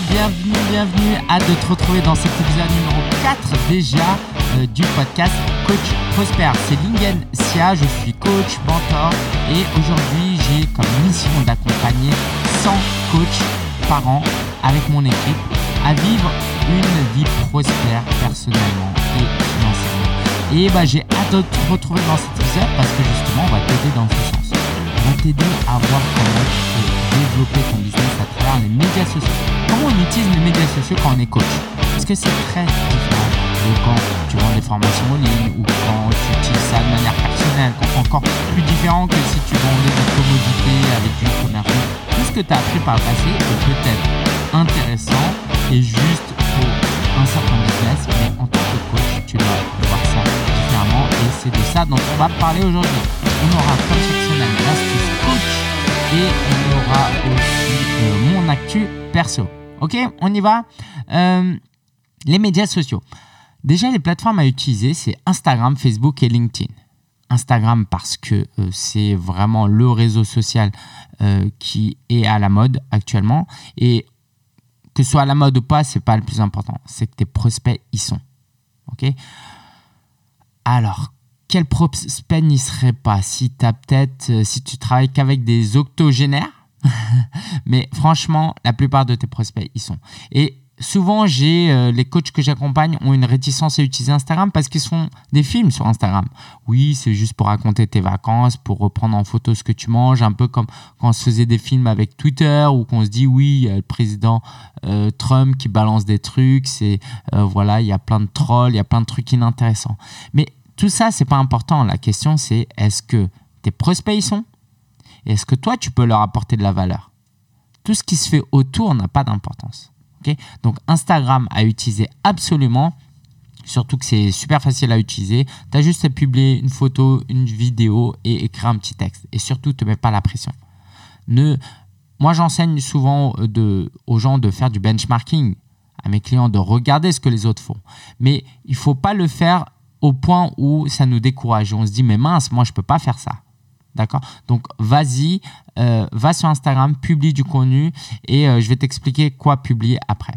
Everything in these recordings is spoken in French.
bienvenue, bienvenue. Hâte de te retrouver dans cet épisode numéro 4 déjà euh, du podcast Coach Prosper. C'est Lingen Sia, je suis coach, mentor et aujourd'hui j'ai comme mission d'accompagner 100 coachs par an avec mon équipe à vivre une vie prospère personnellement et financièrement. Et bah, j'ai hâte de te retrouver dans cet épisode parce que justement on va t'aider dans ce sens. On va t'aider à voir comment peux développer ton business à travers les médias sociaux. Comment on utilise les médias sociaux quand on est coach? Parce que c'est très différent de quand tu vends des formations en ligne ou quand tu utilises ça de manière personnelle, encore plus différent que si tu vendais des commodités avec du commerce. Tout ce que tu as appris par le passé est peut-être intéressant et juste pour un certain business, mais en tant que coach, tu dois voir ça différemment et c'est de ça dont on va parler aujourd'hui. On aura comme chaque l'astuce coach et on aura aussi euh, mon actu perso. Ok, on y va euh, Les médias sociaux. Déjà, les plateformes à utiliser, c'est Instagram, Facebook et LinkedIn. Instagram parce que euh, c'est vraiment le réseau social qui est à la mode actuellement. Et que ce soit à la mode ou pas, c'est pas le plus important. C'est que tes prospects y sont. Ok? Alors, quel prospect n'y serait pas? Si tu peut-être, si tu travailles qu'avec des octogénaires? Mais franchement, la plupart de tes prospects y sont. Et souvent, j'ai euh, les coachs que j'accompagne ont une réticence à utiliser Instagram parce qu'ils font des films sur Instagram. Oui, c'est juste pour raconter tes vacances, pour reprendre en photo ce que tu manges, un peu comme quand on se faisait des films avec Twitter ou qu'on se dit oui, il y a le président euh, Trump qui balance des trucs, c'est euh, voilà, il y a plein de trolls, il y a plein de trucs inintéressants. Mais tout ça, c'est pas important. La question, c'est est-ce que tes prospects y sont? Est-ce que toi, tu peux leur apporter de la valeur? Tout ce qui se fait autour n'a pas d'importance. Donc Instagram à utiliser absolument, surtout que c'est super facile à utiliser. Tu as juste à publier une photo, une vidéo et écrire un petit texte. Et surtout, ne te mets pas la pression. Ne... Moi, j'enseigne souvent de, aux gens de faire du benchmarking, à mes clients de regarder ce que les autres font. Mais il faut pas le faire au point où ça nous décourage. On se dit, mais mince, moi, je ne peux pas faire ça. D'accord? Donc, vas-y, euh, va sur Instagram, publie du contenu et euh, je vais t'expliquer quoi publier après.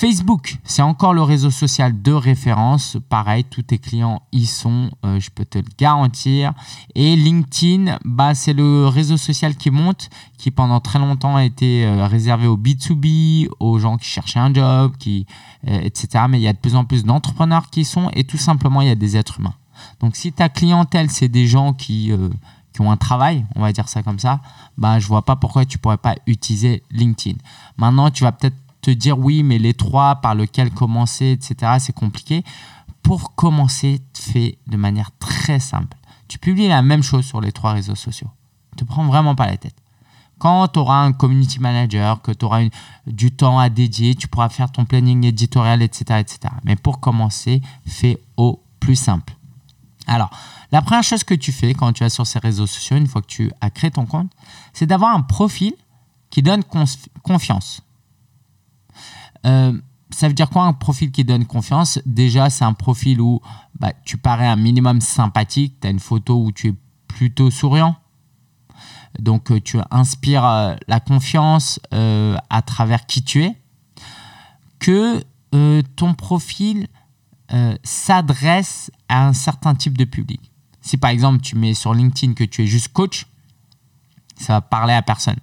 Facebook, c'est encore le réseau social de référence. Pareil, tous tes clients y sont, euh, je peux te le garantir. Et LinkedIn, bah, c'est le réseau social qui monte, qui pendant très longtemps a été réservé aux B2B, aux gens qui cherchaient un job, qui, etc. Mais il y a de plus en plus d'entrepreneurs qui y sont et tout simplement, il y a des êtres humains. Donc si ta clientèle, c'est des gens qui, euh, qui ont un travail, on va dire ça comme ça, bah, je vois pas pourquoi tu pourrais pas utiliser LinkedIn. Maintenant, tu vas peut-être te dire oui, mais les trois par lesquels commencer, etc., c'est compliqué. Pour commencer, fais de manière très simple. Tu publies la même chose sur les trois réseaux sociaux. Te prends vraiment pas la tête. Quand tu auras un community manager, que tu auras du temps à dédier, tu pourras faire ton planning éditorial, etc., etc. Mais pour commencer, fais au plus simple. Alors, la première chose que tu fais quand tu es sur ces réseaux sociaux, une fois que tu as créé ton compte, c'est d'avoir un profil qui donne confiance. Euh, ça veut dire quoi un profil qui donne confiance? Déjà, c'est un profil où bah, tu parais un minimum sympathique, tu as une photo où tu es plutôt souriant. Donc, euh, tu inspires euh, la confiance à travers qui tu es. Que ton profil s'adresse à un certain type de public. Si par exemple tu mets sur LinkedIn que tu es juste coach, ça va parler à personne.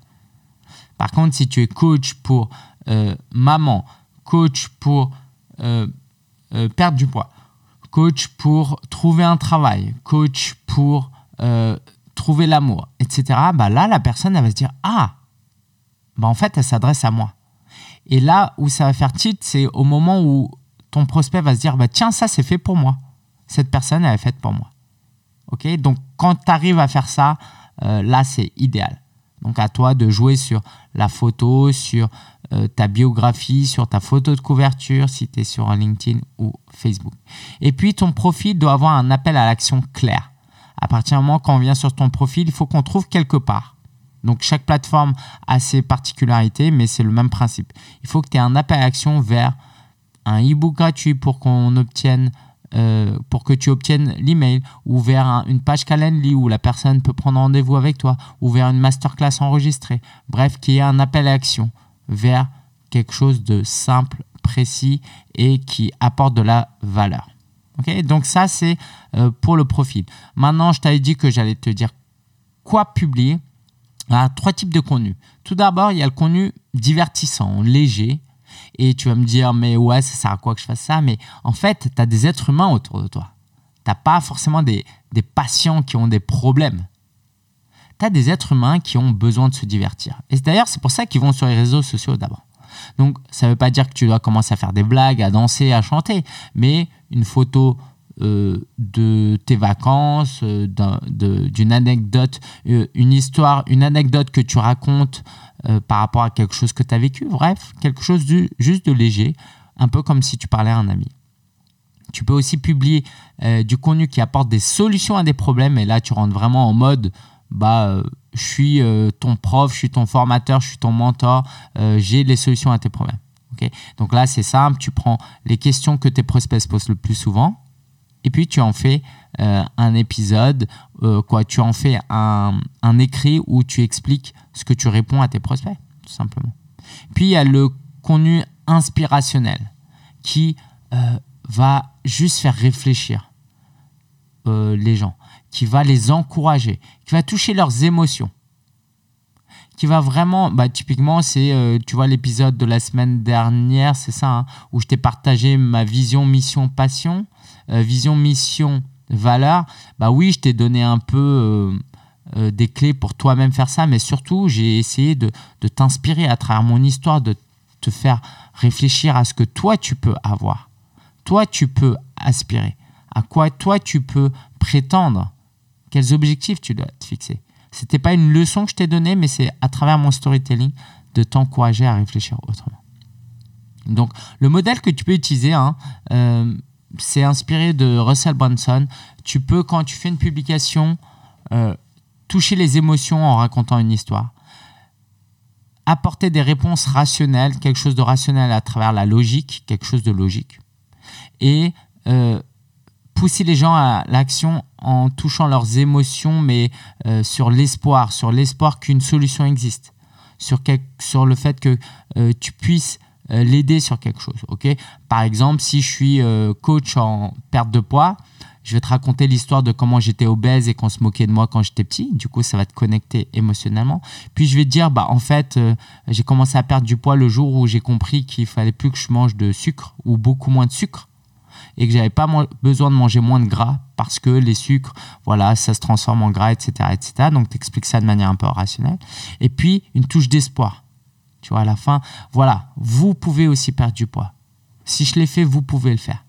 Par contre, si tu es coach pour euh, maman, coach pour euh, perdre du poids, coach pour trouver un travail, coach pour trouver l'amour, etc., bah là, la personne, elle va se dire Ah, bah en fait, elle s'adresse à moi. Et là où ça va faire titre, c'est au moment où ton prospect va se dire bah, tiens, ça c'est fait pour moi. Cette personne, elle est faite pour moi. Ok? Donc, quand tu arrives à faire ça, euh, là, c'est idéal. Donc, à toi de jouer sur la photo, sur euh, ta biographie, sur ta photo de couverture, si tu es sur LinkedIn ou Facebook. Et puis, ton profil doit avoir un appel à l'action clair. À partir du moment quand on vient sur ton profil, il faut qu'on trouve quelque part. Donc, chaque plateforme a ses particularités, mais c'est le même principe. Il faut que tu aies un appel à l'action vers un e-book gratuit pour qu'on obtienne euh, pour que tu obtiennes l'email ou vers une page Calendly où la personne peut prendre rendez-vous avec toi ou vers une masterclass enregistrée. Bref, qu'il y ait un appel à action vers quelque chose de simple, précis et qui apporte de la valeur. Donc ça, c'est euh, pour le profil. Maintenant, je t'avais dit que j'allais te dire quoi publier. Il y a trois types de contenu. Tout d'abord, il y a le contenu divertissant, léger. Et tu vas me dire, mais ouais, ça sert à quoi que je fasse ça? Mais en fait, tu as des êtres humains autour de toi. Tu pas forcément des, des patients qui ont des problèmes. Tu as des êtres humains qui ont besoin de se divertir. Et d'ailleurs, c'est pour ça qu'ils vont sur les réseaux sociaux d'abord. Donc, ça ne veut pas dire que tu dois commencer à faire des blagues, à danser, à chanter, mais une photo euh, de tes vacances, euh, d'une anecdote, euh, une histoire, une anecdote que tu racontes par rapport à quelque chose que tu as vécu. Bref, quelque chose juste de léger, un peu comme si tu parlais à un ami. Tu peux aussi publier du contenu qui apporte des solutions à des problèmes et là tu rentres vraiment en mode bah je suis ton prof, je suis ton formateur, je suis ton mentor, j'ai les solutions à tes problèmes. Donc là, c'est simple, tu prends les questions que tes prospects se posent le plus souvent, et puis tu en fais euh, un épisode, euh, quoi, tu en fais un, écrit où tu expliques ce que tu réponds à tes prospects, tout simplement. Puis il y a le contenu inspirationnel qui euh, va juste faire réfléchir les gens, qui va les encourager, qui va toucher leurs émotions qui va vraiment, bah, typiquement, c'est, tu vois, l'épisode de la semaine dernière, c'est ça, hein, où je t'ai partagé ma vision, mission, passion, vision, mission, valeur. Bah oui, je t'ai donné un peu euh, des clés pour toi-même faire ça, mais surtout, j'ai essayé de, t'inspirer à travers mon histoire, de te faire réfléchir à ce que toi, tu peux avoir. Toi, tu peux aspirer. À quoi toi, tu peux prétendre? Quels objectifs tu dois te fixer? C'était pas une leçon que je t'ai donnée, mais c'est à travers mon storytelling de t'encourager à réfléchir autrement. Donc, le modèle que tu peux utiliser, hein, euh, c'est inspiré de Russell Brunson. Tu peux, quand tu fais une publication, euh, toucher les émotions en racontant une histoire. Apporter des réponses rationnelles, quelque chose de rationnel à travers la logique, quelque chose de logique. Et euh, pousser les gens à l'action en touchant leurs émotions, mais euh, sur l'espoir, sur l'espoir qu'une solution existe, sur, le fait que tu puisses l'aider sur quelque chose. Par exemple, si je suis coach en perte de poids, je vais te raconter l'histoire de comment j'étais obèse et qu'on se moquait de moi quand j'étais petit. Du coup, ça va te connecter émotionnellement. Puis je vais te dire, bah en fait, j'ai commencé à perdre du poids le jour où j'ai compris qu'il fallait plus que je mange de sucre ou beaucoup moins de sucre et que j'avais pas besoin de manger moins de gras parce que les sucres, voilà, ça se transforme en gras, etc. etc. Donc, tu expliques ça de manière un peu rationnelle. Et puis, une touche d'espoir. Tu vois, à la fin, voilà, vous pouvez aussi perdre du poids. Si je l'ai fait, vous pouvez le faire.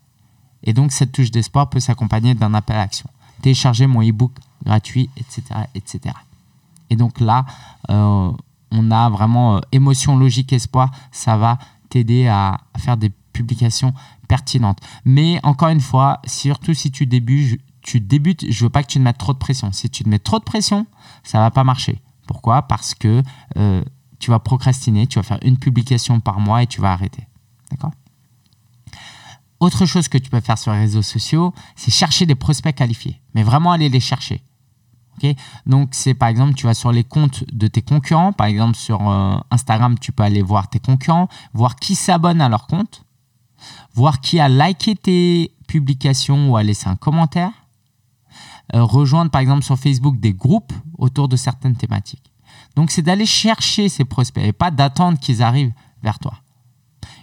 Et donc, cette touche d'espoir peut s'accompagner d'un appel à action. Télécharger mon e-book gratuit, etc., etc. Et donc là, euh, on a vraiment euh, émotion, logique, espoir. Ça va t'aider à faire des publications pertinente. Mais encore une fois, surtout si tu débutes, tu débutes, je veux pas que tu te mettes trop de pression. Si tu te mets trop de pression, ça va pas marcher. Pourquoi? Parce que euh, tu vas procrastiner, tu vas faire une publication par mois et tu vas arrêter. D'accord? Autre chose que tu peux faire sur les réseaux sociaux, c'est chercher des prospects qualifiés. Mais vraiment aller les chercher. Donc, c'est par exemple, tu vas sur les comptes de tes concurrents. Par exemple, sur euh, Instagram, tu peux aller voir tes concurrents, voir qui s'abonne à leur compte voir qui a liké tes publications ou a laissé un commentaire, euh, rejoindre par exemple sur Facebook des groupes autour de certaines thématiques. Donc c'est d'aller chercher ces prospects et pas d'attendre qu'ils arrivent vers toi.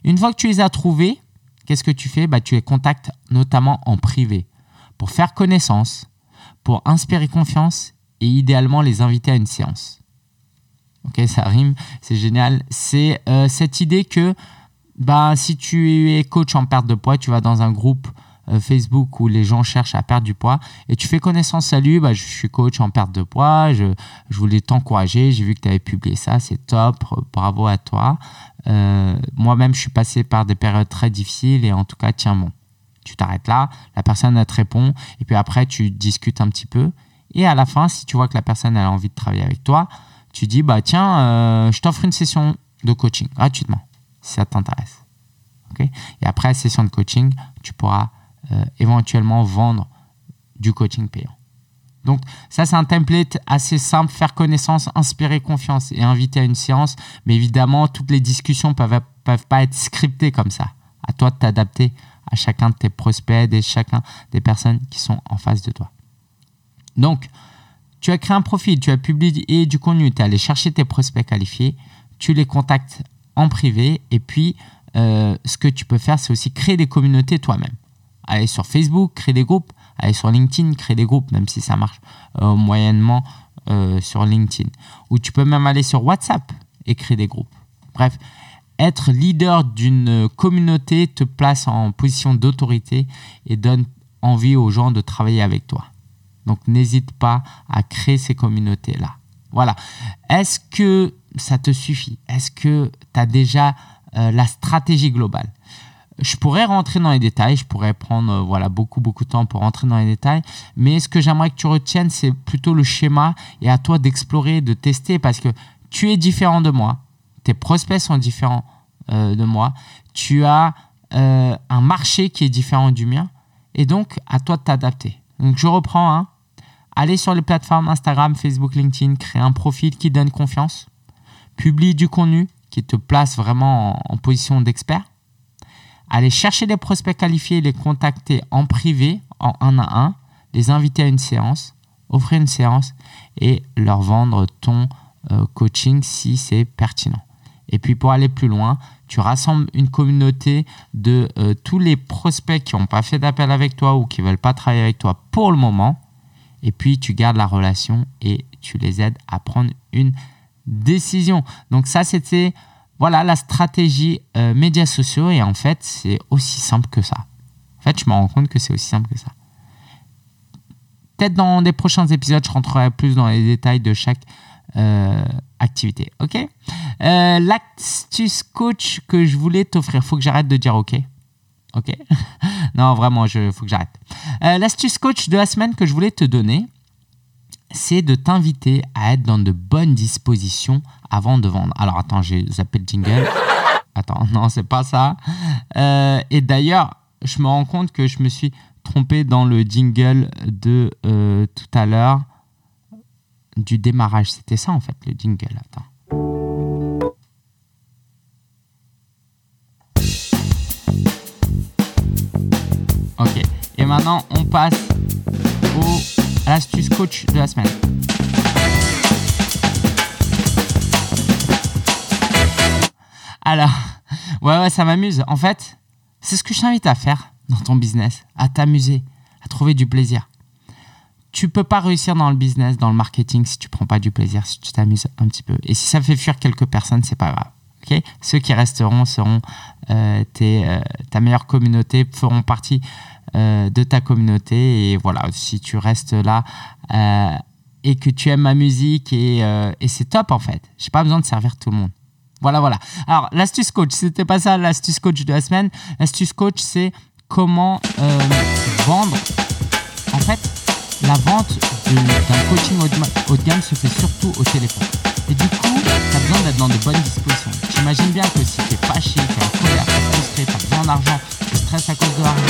Une fois que tu les as trouvés, qu'est-ce que tu fais? Bah, Tu les contactes notamment en privé pour faire connaissance, pour inspirer confiance et idéalement les inviter à une séance. Ok, ça rime, c'est génial. C'est euh, cette idée que bah, si tu es coach en perte de poids, tu vas dans un groupe Facebook où les gens cherchent à perdre du poids et tu fais connaissance. Salut, bah, je suis coach en perte de poids. Je, je voulais t'encourager. J'ai vu que tu avais publié ça. C'est top. Bravo à toi. Euh, moi-même, je suis passé par des périodes très difficiles et en tout cas, tiens bon. Tu t'arrêtes là, la personne te répond et puis après, tu discutes un petit peu. Et à la fin, si tu vois que la personne a envie de travailler avec toi, tu dis bah tiens, euh, je t'offre une session de coaching gratuitement si ça t'intéresse. et après, session de coaching, tu pourras euh, éventuellement vendre du coaching payant. Donc ça, c'est un template assez simple, faire connaissance, inspirer confiance et inviter à une séance. Mais évidemment, toutes les discussions peuvent peuvent pas être scriptés comme ça. À toi de t'adapter à chacun de tes prospects et chacun des personnes qui sont en face de toi. Donc, tu as créé un profil, tu as publié du contenu, tu es allé chercher tes prospects qualifiés, tu les contactes en privé et puis euh, ce que tu peux faire, c'est aussi créer des communautés toi-même. Aller sur Facebook, créer des groupes, aller sur LinkedIn, créer des groupes, même si ça marche euh, moyennement euh, sur LinkedIn. Ou tu peux même aller sur WhatsApp et créer des groupes. Bref, être leader d'une communauté te place en position d'autorité et donne envie aux gens de travailler avec toi. Donc n'hésite pas à créer ces communautés-là. Voilà. Est-ce que ça te suffit? Est-ce que tu as déjà euh, la stratégie globale? Je pourrais rentrer dans les détails, je pourrais prendre euh, voilà beaucoup beaucoup de temps pour rentrer dans les détails, mais ce que j'aimerais que tu retiennes, c'est plutôt le schéma et à toi d'explorer, de tester parce que tu es différent de moi, tes prospects sont différents euh, de moi, tu as un marché qui est différent du mien et donc à toi de t'adapter. Donc je reprends hein. Allez sur les plateformes Instagram, Facebook, LinkedIn, créer un profil qui donne confiance, publie du contenu qui te place vraiment en, position d'expert. Allez chercher des prospects qualifiés, les contacter en privé, en un à un, les inviter à une séance, offrir une séance et leur vendre ton euh, coaching si c'est pertinent. Et puis pour aller plus loin, tu rassembles une communauté de euh, tous les prospects qui n'ont pas fait d'appel avec toi ou qui ne veulent pas travailler avec toi pour le moment et puis tu gardes la relation et tu les aides à prendre une décision. Donc ça, c'était voilà la stratégie euh, médias sociaux et en fait, c'est aussi simple que ça. En fait, je me rends compte que c'est aussi simple que ça. Peut-être dans des prochains épisodes, je rentrerai plus dans les détails de chaque euh, activité. Ok? Euh, L'astuce coach que je voulais t'offrir, faut que j'arrête de dire ok. Ok? Non, vraiment, il faut que j'arrête. L'astuce coach de la semaine que je voulais te donner, c'est de t'inviter à être dans de bonnes dispositions avant de vendre. Alors attends, j'ai zappé le jingle. Attends, non, c'est pas ça. Euh, et d'ailleurs, je me rends compte que je me suis trompé dans le jingle de euh, tout à l'heure du démarrage. C'était ça en fait, le jingle. Attends. Ok. Et maintenant, on passe à l'astuce coach de la semaine. Alors, ouais, ouais, ça m'amuse. En fait, c'est ce que je t'invite à faire dans ton business, à t'amuser, à trouver du plaisir. Tu peux pas réussir dans le business, dans le marketing si tu prends pas du plaisir, si tu t'amuses un petit peu. Et si ça fait fuir quelques personnes, c'est pas grave. Ceux qui resteront seront euh, euh, ta meilleure communauté, feront partie de ta communauté. Et voilà, si tu restes là et que tu aimes ma musique, et, c'est top en fait. J'ai pas besoin de servir tout le monde. Voilà, voilà. Alors, l'astuce coach, c'était pas ça l'astuce coach de la semaine. L'astuce coach, c'est comment vendre. En fait, la vente d'un coaching haut de gamme se fait surtout au téléphone. Et du coup, tu as besoin d'être dans de bonnes dispositions. J'imagine bien que si tu es fâché, tu es tu as besoin d'argent, tu stresses à cause de l'argent,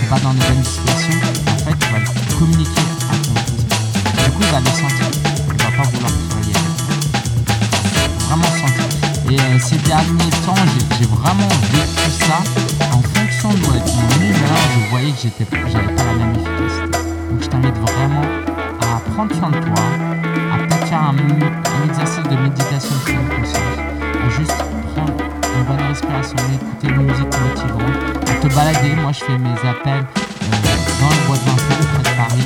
tu pas dans de bonnes dispositions, en fait, tu vas communiquer à ton. Du coup, il va le sentir. Il va pas vouloir Vraiment sentir. Et euh, ces derniers temps, j'ai vraiment vécu ça en fonction de mon humeur. Je voyais que j'avais pas la même efficacité. Donc, je t'invite vraiment à prendre soin de toi, Je fais mes appels euh, dans le bois de Vincennes, près de Paris.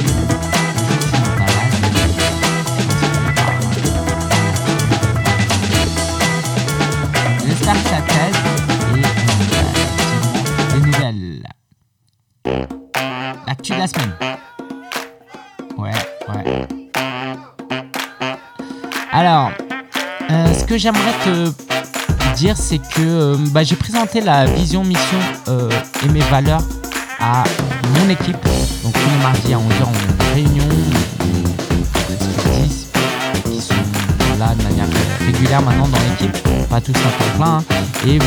Et euh, des nouvelles. L'actu de la semaine. Ouais, ouais. Alors, euh, ce que j'aimerais te dire, c'est que euh, bah, j'ai présenté la vision, mission euh, et mes valeurs à mon équipe. Donc tous les à 11h, on a une réunion, qui sont là de manière régulière maintenant dans l'équipe, pas tous à temps plein. Hein. Et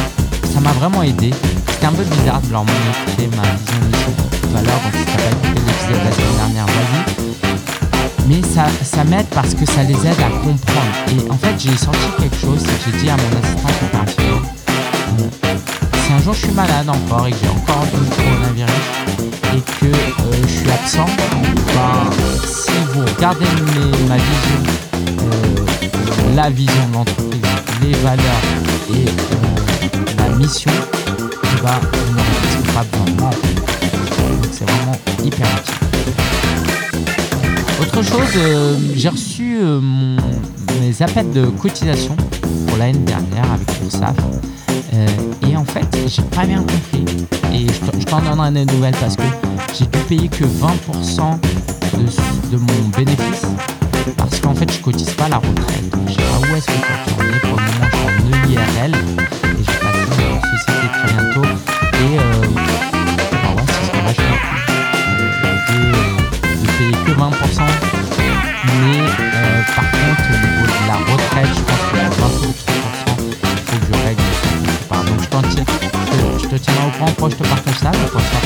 ça m'a vraiment aidé. C'était un peu bizarre de leur montrer ma vision, mission, pas écouté l'épisode de la semaine dernière, vas-y mais ça, ça m'aide parce que ça les aide à comprendre. Et en fait, j'ai sorti quelque chose, j'ai dit à mon assistant opérationnel, si un jour je suis malade encore et que j'ai encore le coronavirus et que euh, je suis absent, ben, si vous regardez ma vision, euh, la vision de l'entreprise, les valeurs et la mission, eh ben, vous n'aurez pas besoin. Donc c'est vraiment hyper utile. Autre chose, j'ai reçu mes appels de cotisation pour l'année dernière avec le SAF. Euh, et en fait, j'ai pas bien compris. Et je t'en donnerai des nouvelles parce que j'ai dû payer que 20% de, mon bénéfice parce qu'en fait, je cotise pas la retraite. Donc, je sais pas où est-ce que je peux Pour le moment, je suis en EIRL et je passe en société très bientôt. Et quand je te partage ça, je te faire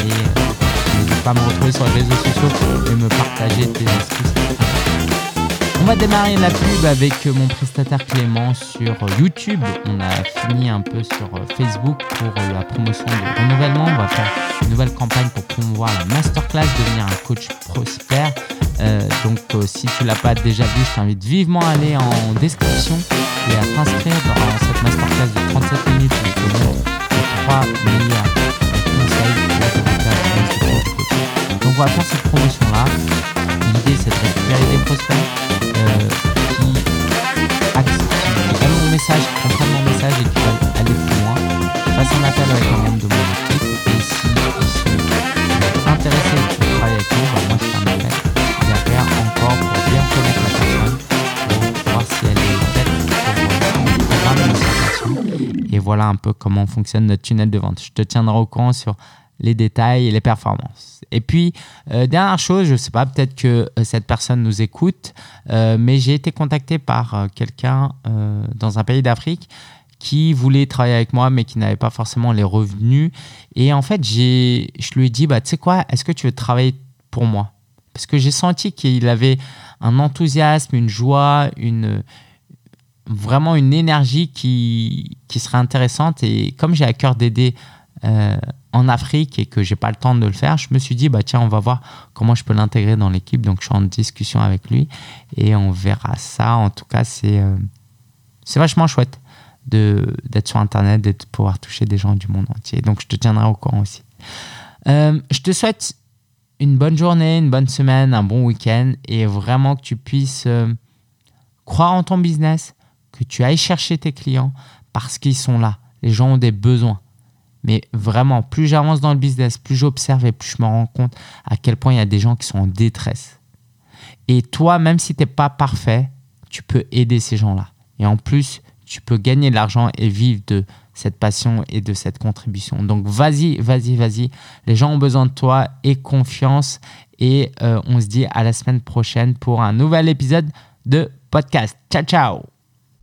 Et n'hésite pas à me retrouver sur les réseaux sociaux et me partager tes astuces. On va démarrer la pub avec mon prestataire Clément sur YouTube. On a fini un peu sur Facebook pour la promotion de renouvellement. On va faire une nouvelle campagne pour promouvoir la masterclass, devenir un coach prospère. Euh, donc euh, si tu l'as pas déjà vu, je t'invite vivement à aller en description et à t'inscrire dans masterclass de 37 minutes où je te montre les 3 meilleurs conseils pour Donc on va faire cette promotion là. L'idée c'est de récupérer des prospects euh, qui, qui aiment mon message, qui comprennent mon message et qui veulent aller plus loin. Fasse un appel avec un membre de mon équipe et si ils sont voilà un peu comment fonctionne notre tunnel de vente. Je te tiendrai au courant sur les détails et les performances. Et puis, euh, dernière chose, je ne sais pas, peut-être que euh, cette personne nous écoute, euh, mais j'ai été contacté par quelqu'un dans un pays d'Afrique qui voulait travailler avec moi, mais qui n'avait pas forcément les revenus. Et en fait, je lui ai dit, bah, tu sais quoi, est-ce que tu veux travailler pour moi? Parce que j'ai senti qu'il avait un enthousiasme, une joie, une, vraiment une énergie qui, qui serait intéressante. Et comme j'ai à cœur d'aider euh, en Afrique et que j'ai pas le temps de le faire, je me suis dit, bah tiens, on va voir comment je peux l'intégrer dans l'équipe. Donc je suis en discussion avec lui et on verra ça. En tout cas, c'est euh, vachement chouette d'être sur Internet, de pouvoir toucher des gens du monde entier. Donc je te tiendrai au courant aussi. Euh, je te souhaite une bonne journée, une bonne semaine, un bon week-end et vraiment que tu puisses croire en ton business, que tu ailles chercher tes clients parce qu'ils sont là. Les gens ont des besoins. Mais vraiment, plus j'avance dans le business, plus j'observe et plus je me rends compte à quel point il y a des gens qui sont en détresse. Et toi, même si tu n'es pas parfait, tu peux aider ces gens-là. Et en plus, tu peux gagner de l'argent et vivre de cette passion et de cette contribution. Donc vas-y, vas-y, vas-y. Les gens ont besoin de toi et confiance. Et euh, on se dit à la semaine prochaine pour un nouvel épisode de podcast. Ciao, ciao